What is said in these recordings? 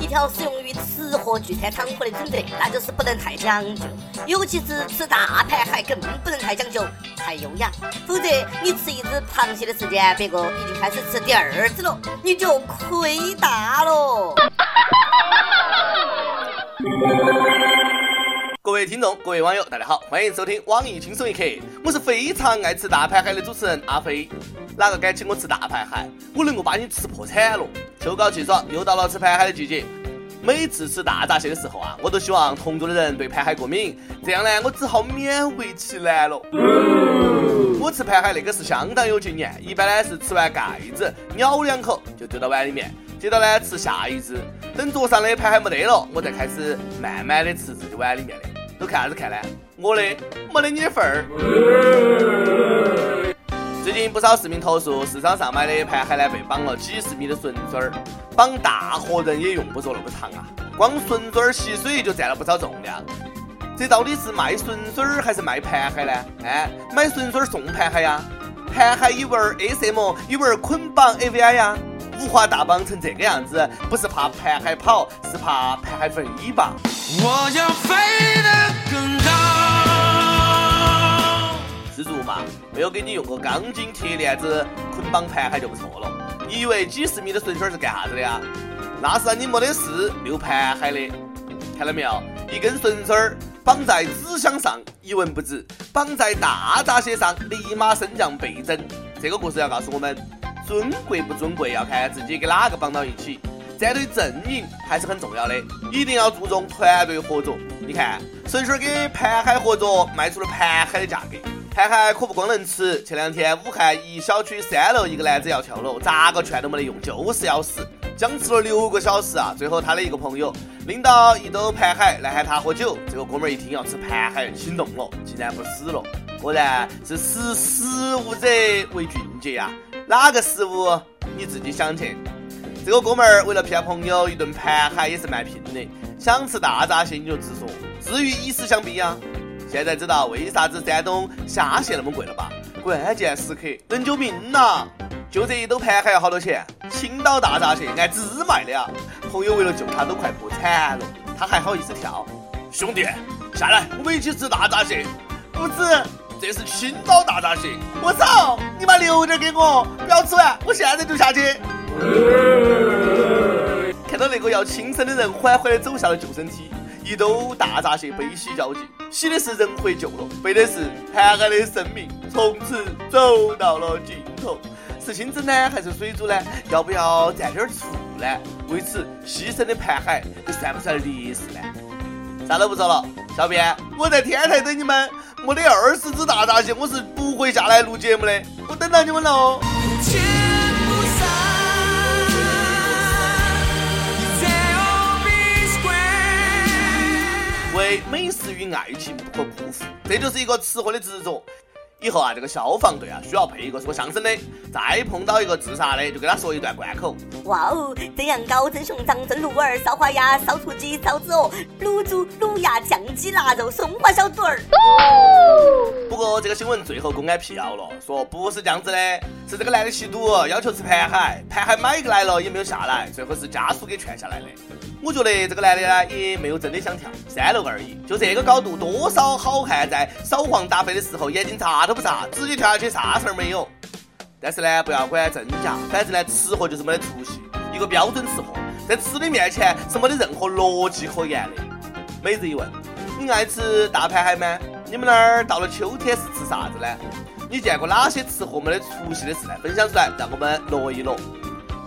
一条适用于吃货聚餐场合的准则，那就是不能太讲究，尤其是吃大盘海更不能太讲究、太优雅，否则你吃一只螃蟹的时间，别个已经开始吃第二只了，你就亏大了。各位听众，各位网友，大家好，欢迎收听网易轻松一刻，我是非常爱吃大盘海的主持人阿飞。哪个敢请我吃大盘海，我能够把你吃破产了。秋高气爽，又到了吃盘海的季节。每次吃大闸蟹的时候啊，我都希望同桌的人对盘海过敏，这样呢，我只好勉为其难了。我吃盘海那个是相当有经验，一般呢是吃完盖子咬两口就丢到碗里面，接着呢吃下一只，等桌上的盘海没得了，我再开始慢慢的吃自己碗里面的。都看啥子看呢？我的没得你的份儿。不少市民投诉，市场上买的盘海呢被绑了几十米的绳孙儿，绑大活人也用不着那么长啊，光绳子儿吸水就占了不少重量。这到底是卖绳子儿还是卖盘海呢？哎，买绳子儿送盘海呀，盘海一玩 SM，一玩捆绑 AVI 呀，五花大绑成这个样子，不是怕盘海跑，是怕盘海飞吧？我要飞得没有给你用个钢筋铁链子捆绑盘海就不错了。你以为几十米的绳圈是干啥子的呀？那是让你没得事溜盘海的。看到没有？一根绳绳绑在纸箱上一文不值，绑在大闸蟹上立马身价倍增。这个故事要告诉我们，尊贵不尊贵要看自己跟哪个绑到一起。站队阵营还是很重要的，一定要注重团队合作。你看，绳绳跟盘海合作，卖出了盘海的价格。盘海可不光能吃，前两天武汉一小区三楼一个男子要跳楼，咋个劝都没得用，就是要死，僵持了六个小时啊！最后他的一个朋友拎到一兜盘海来喊他喝酒，这个哥们儿一听要吃盘海，心动了，竟然不死了，果然是识时务者为俊杰呀！哪个食物你自己想去？这个哥们儿为了骗朋友，一顿盘海也是蛮拼的，想吃大闸蟹你就直说，至于以死相逼呀！现在知道为啥子山东虾蟹那么贵了吧？关键时刻能救命呐！就这一兜盘还要好多钱？青岛大闸蟹按只卖的啊！朋友为了救他都快破产了，他还好意思跳？兄弟，下来，我们一起吃大闸蟹。不吃，这是青岛大闸蟹。我操！你把留点给我，不要吃完，我现在就下去。看到那个要轻生的人缓缓的走下了救生梯。一兜大闸蟹悲喜交集，喜的是人回救了，悲的是盘海的生命从此走到了尽头。是清蒸呢，还是水煮呢？要不要蘸点醋呢？为此牺牲的盘海，这算不算烈士呢？啥都不说了，小编，我在天台等你们。没得二十只大闸蟹，我是不会下来录节目的。我等到你们喽。为美食与爱情不可辜负，这就是一个吃货的执着。以后啊，这个消防队啊，需要配一个说相声的，再碰到一个自杀的，就给他说一段贯口。哇哦，蒸羊羔、蒸熊掌、蒸鹿耳、烧花鸭、烧雏鸡、烧子鹅、卤猪、卤鸭、酱鸡、腊肉、松花小肚儿。哦过这个新闻最后公安辟谣了，说不是这样子的，是这个男的吸毒，要求吃盘海，盘海买个来了也没有下来，最后是家属给劝下来的。我觉得这个男的呢，也没有真的想跳三楼而已，就这个高度，多少好汉在扫黄打非的时候眼睛眨都不眨，直接跳下去啥事儿没有。但是呢，不要管真假，反正呢，吃货就是没得出息，一个标准吃货，在吃的面前是没得任何逻辑可言的。每日一问：你爱吃大盘海吗？你们那儿到了秋天是吃啥子呢？你见过哪些吃货没得出息的事呢？分享出来，让我们乐一乐。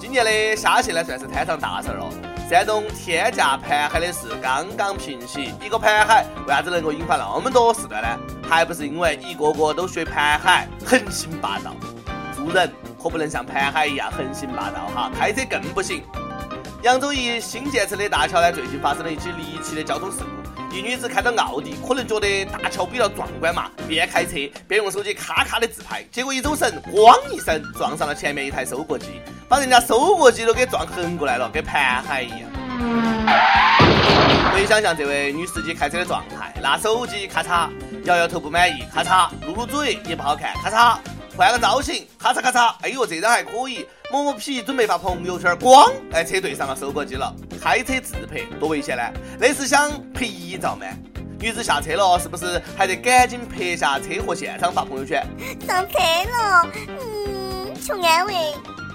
今年的虾蟹呢，算是摊上大事了。山东天价盘海的事刚刚平息，一个盘海为啥子能够引发那么多事端呢？还不是因为一个个都学盘海横行霸道？做人可不能像盘海一样横行霸道哈，开车更不行。扬州一新建成的大桥呢，最近发生了一起离奇的交通事故。一女子开着奥迪，可能觉得大桥比较壮观嘛，边开车边用手机咔咔的自拍，结果一走神，咣一声撞上了前面一台收割机。把人家收割机都给撞横过来了，跟盘海一样。可以想象这位女司机开车的状态，拿手机咔嚓，摇摇头不满意，咔嚓，撸撸嘴也不好看，咔嚓，换个造型，咔嚓咔嚓，哎呦这张还可以，磨磨皮准备发朋友圈，咣，哎车对上了收割机了，开车自拍，多危险呢？那是想拍遗照吗？女子下车了，是不是还得赶紧拍下车祸现场发朋友圈？上车了，嗯，求安慰。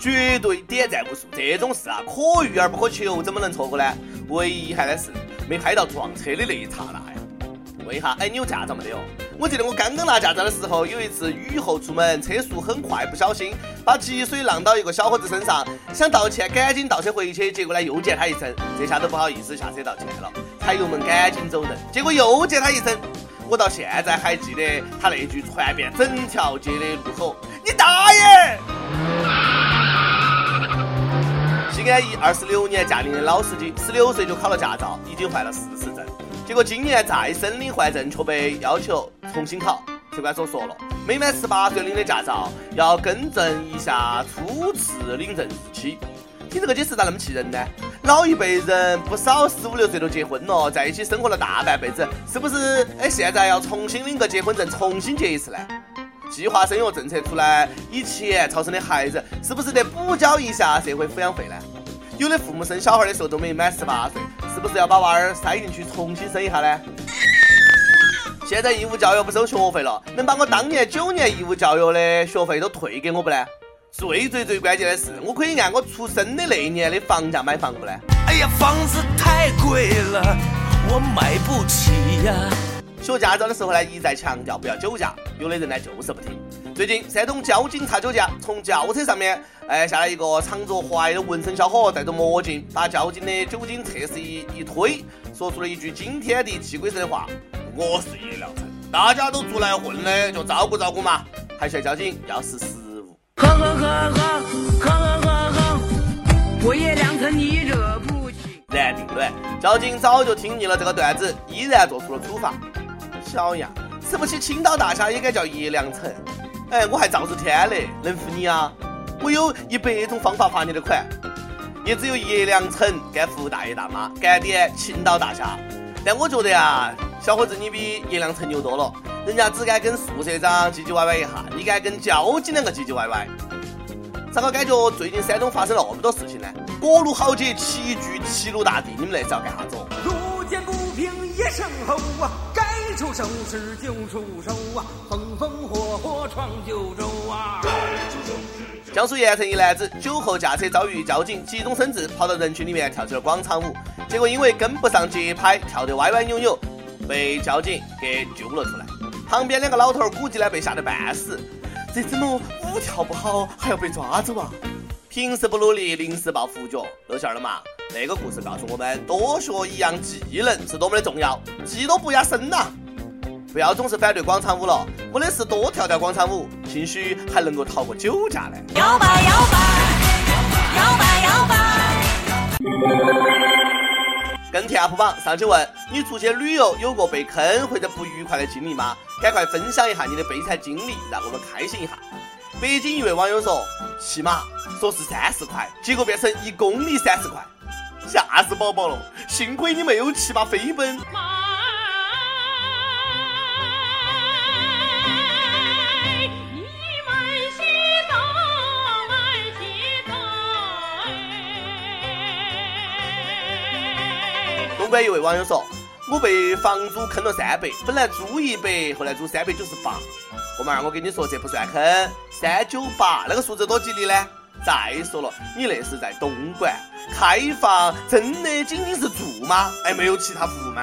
绝对点赞无数，这种事啊，可遇而不可求，怎么能错过呢？唯一遗憾的是，没拍到撞车的那一刹那呀。问一下，哎，你有驾照没得哟？我记得我刚刚拿驾照的时候，有一次雨后出门，车速很快，不小心把积水浪到一个小伙子身上，想道歉，赶紧倒车回去，结果呢又溅他一身，这下都不好意思下车道歉了，踩油门赶紧走人，结果又溅他一身，我到现在还记得他那句传遍整条街的怒吼：“你大爷！”西安一二十六年驾龄的老司机，十六岁就考了驾照，已经换了四次。结果今年再申领换证，却被要求重新考。车管所说了，没满十八岁领的驾照要更正一下初次领证日期。听这个解释咋那么气人呢？老一辈人不少十五六岁都结婚了，在一起生活了大半辈子，是不是？哎，现在要重新领个结婚证，重新结一次呢？计划生育政策出来以前超生的孩子，是不是得补交一下社会抚养费呢？有的父母生小孩的时候都没满十八岁，是不是要把娃儿塞进去重新生一下呢？现在义务教育不收学费了，能把我当年九年义务教育的学费都退给我不呢？最最最关键的是，我可以按我出生的那一年的房价买房不呢？哎呀，房子太贵了，我买不起呀！学驾照的时候呢，一再强调不要酒驾，有的人呢就是不听。最近山东交警查酒驾，从轿车上面哎下来一个长着怀的纹身小伙，戴着墨镜，把交警的酒精测试仪一推，说出了一句惊天地泣鬼神的话：“我是叶良辰，大家都出来混的，就照顾照顾嘛，还劝交警要是失误。”呵呵呵呵呵呵呵呵，我叶良辰你惹不起。然并卵，交警早就听腻了这个段子，依然做出了处罚。小样。吃不起青岛大虾也该叫叶良辰，哎，我还赵日天嘞，能服你啊？我有一百种方法罚你的款，也只有叶良辰敢服大爷大妈，敢点青岛大虾。但我觉得啊，小伙子你比叶良辰牛多了，人家只敢跟宿舍长唧唧歪歪一下，你敢跟交警两个唧唧歪歪？咋个感觉最近山东发生那么多事情呢？各路豪杰齐聚齐鲁大地，你们那是要干啥子？路见不平一声吼啊，该出手时就出手啊，风风火闯九州啊！江苏盐城一男子酒后驾车遭遇交警急中生智，跑到人群里面跳起了广场舞，结果因为跟不上节拍，跳得歪歪扭扭，被交警给揪了出来。旁边两个老头估计呢被吓得半死，这怎么舞跳不好还要被抓走啊？平时不努力，临时抱佛脚，露馅了嘛？那个故事告诉我们，多学一样技能是多么的重要，技多不压身呐！不要总是反对广场舞了，没得事多跳跳广场舞，兴许还能够逃过酒驾呢。摇摆摇摆，摇摆摇摆。跟帖 UP 榜上去问你出去旅游有过被坑或者不愉快的经历吗？赶快分享一下你的悲惨经历，让我们开心一下。北京一位网友说，骑马说是三十块，结果变成一公里三十块。吓死宝宝了！幸亏你没有骑马飞奔。东莞一位网友说：“我被房租坑了三百，本来租一百，后来租三百九十八。哥们儿，我跟你说，这不算坑，三九八那个数字多吉利呢？再说了，你那是在东莞。”开房真的仅仅是住吗？哎，没有其他服务吗？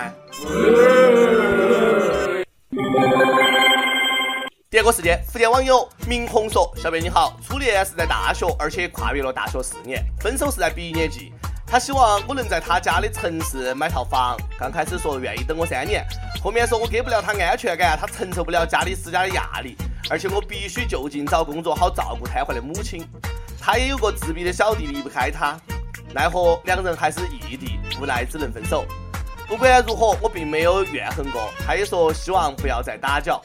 第二个事件，福建网友明红说：“小编你好，初恋是在大学，而且跨越了大学四年，分手是在毕业季。他希望我能在他家的城市买套房。刚开始说愿意等我三年，后面说我给不了他安全感，他承受不了家里施加的压力，而且我必须就近找工作，好照顾瘫痪的母亲。他也有个自闭的小弟，离不开他。”奈何两人还是异地，无奈只能分手。不管如何，我并没有怨恨过。他也说希望不要再打搅。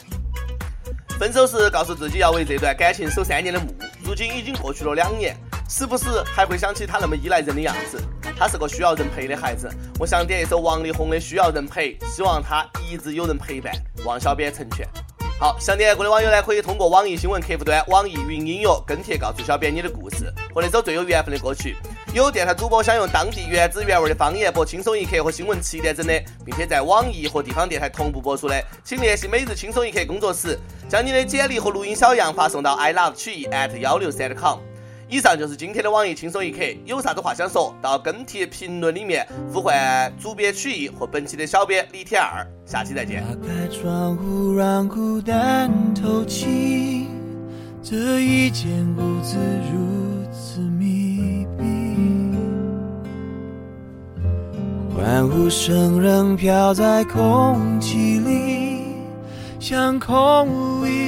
分手时告诉自己要为这段感情守三年的墓。如今已经过去了两年，时不时还会想起他那么依赖人的样子。他是个需要人陪的孩子。我想点一首王力宏的《需要人陪》，希望他一直有人陪伴。望小编成全。好，想点歌的网友呢，可以通过网易新闻客户端、网易云音乐跟帖告诉小编你的故事和那首最有缘分的歌曲。有电台主播想用当地原汁原味的方言播《轻松一刻》和新闻七点整的，并且在网易和地方电台同步播出的，请联系每日轻松一刻工作室，将你的简历和录音小样发送到 i love 曲艺 at 幺六三 com。以上就是今天的网易轻松一刻，有啥子话想说，到跟帖评论里面呼唤主编曲艺和本期的小编李天二，下期再见。打开窗户，让孤单透气。这一间屋子如此密闭，欢呼声仍飘在空气里，像空无一人一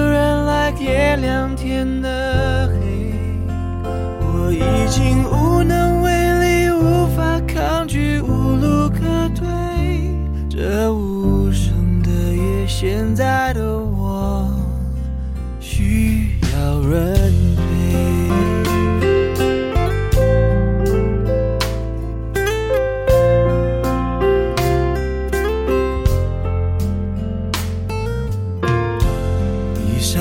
夜两天的黑。我已经无能为力，无法抗拒，无路可退。这无声的夜，现在的我需要人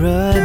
人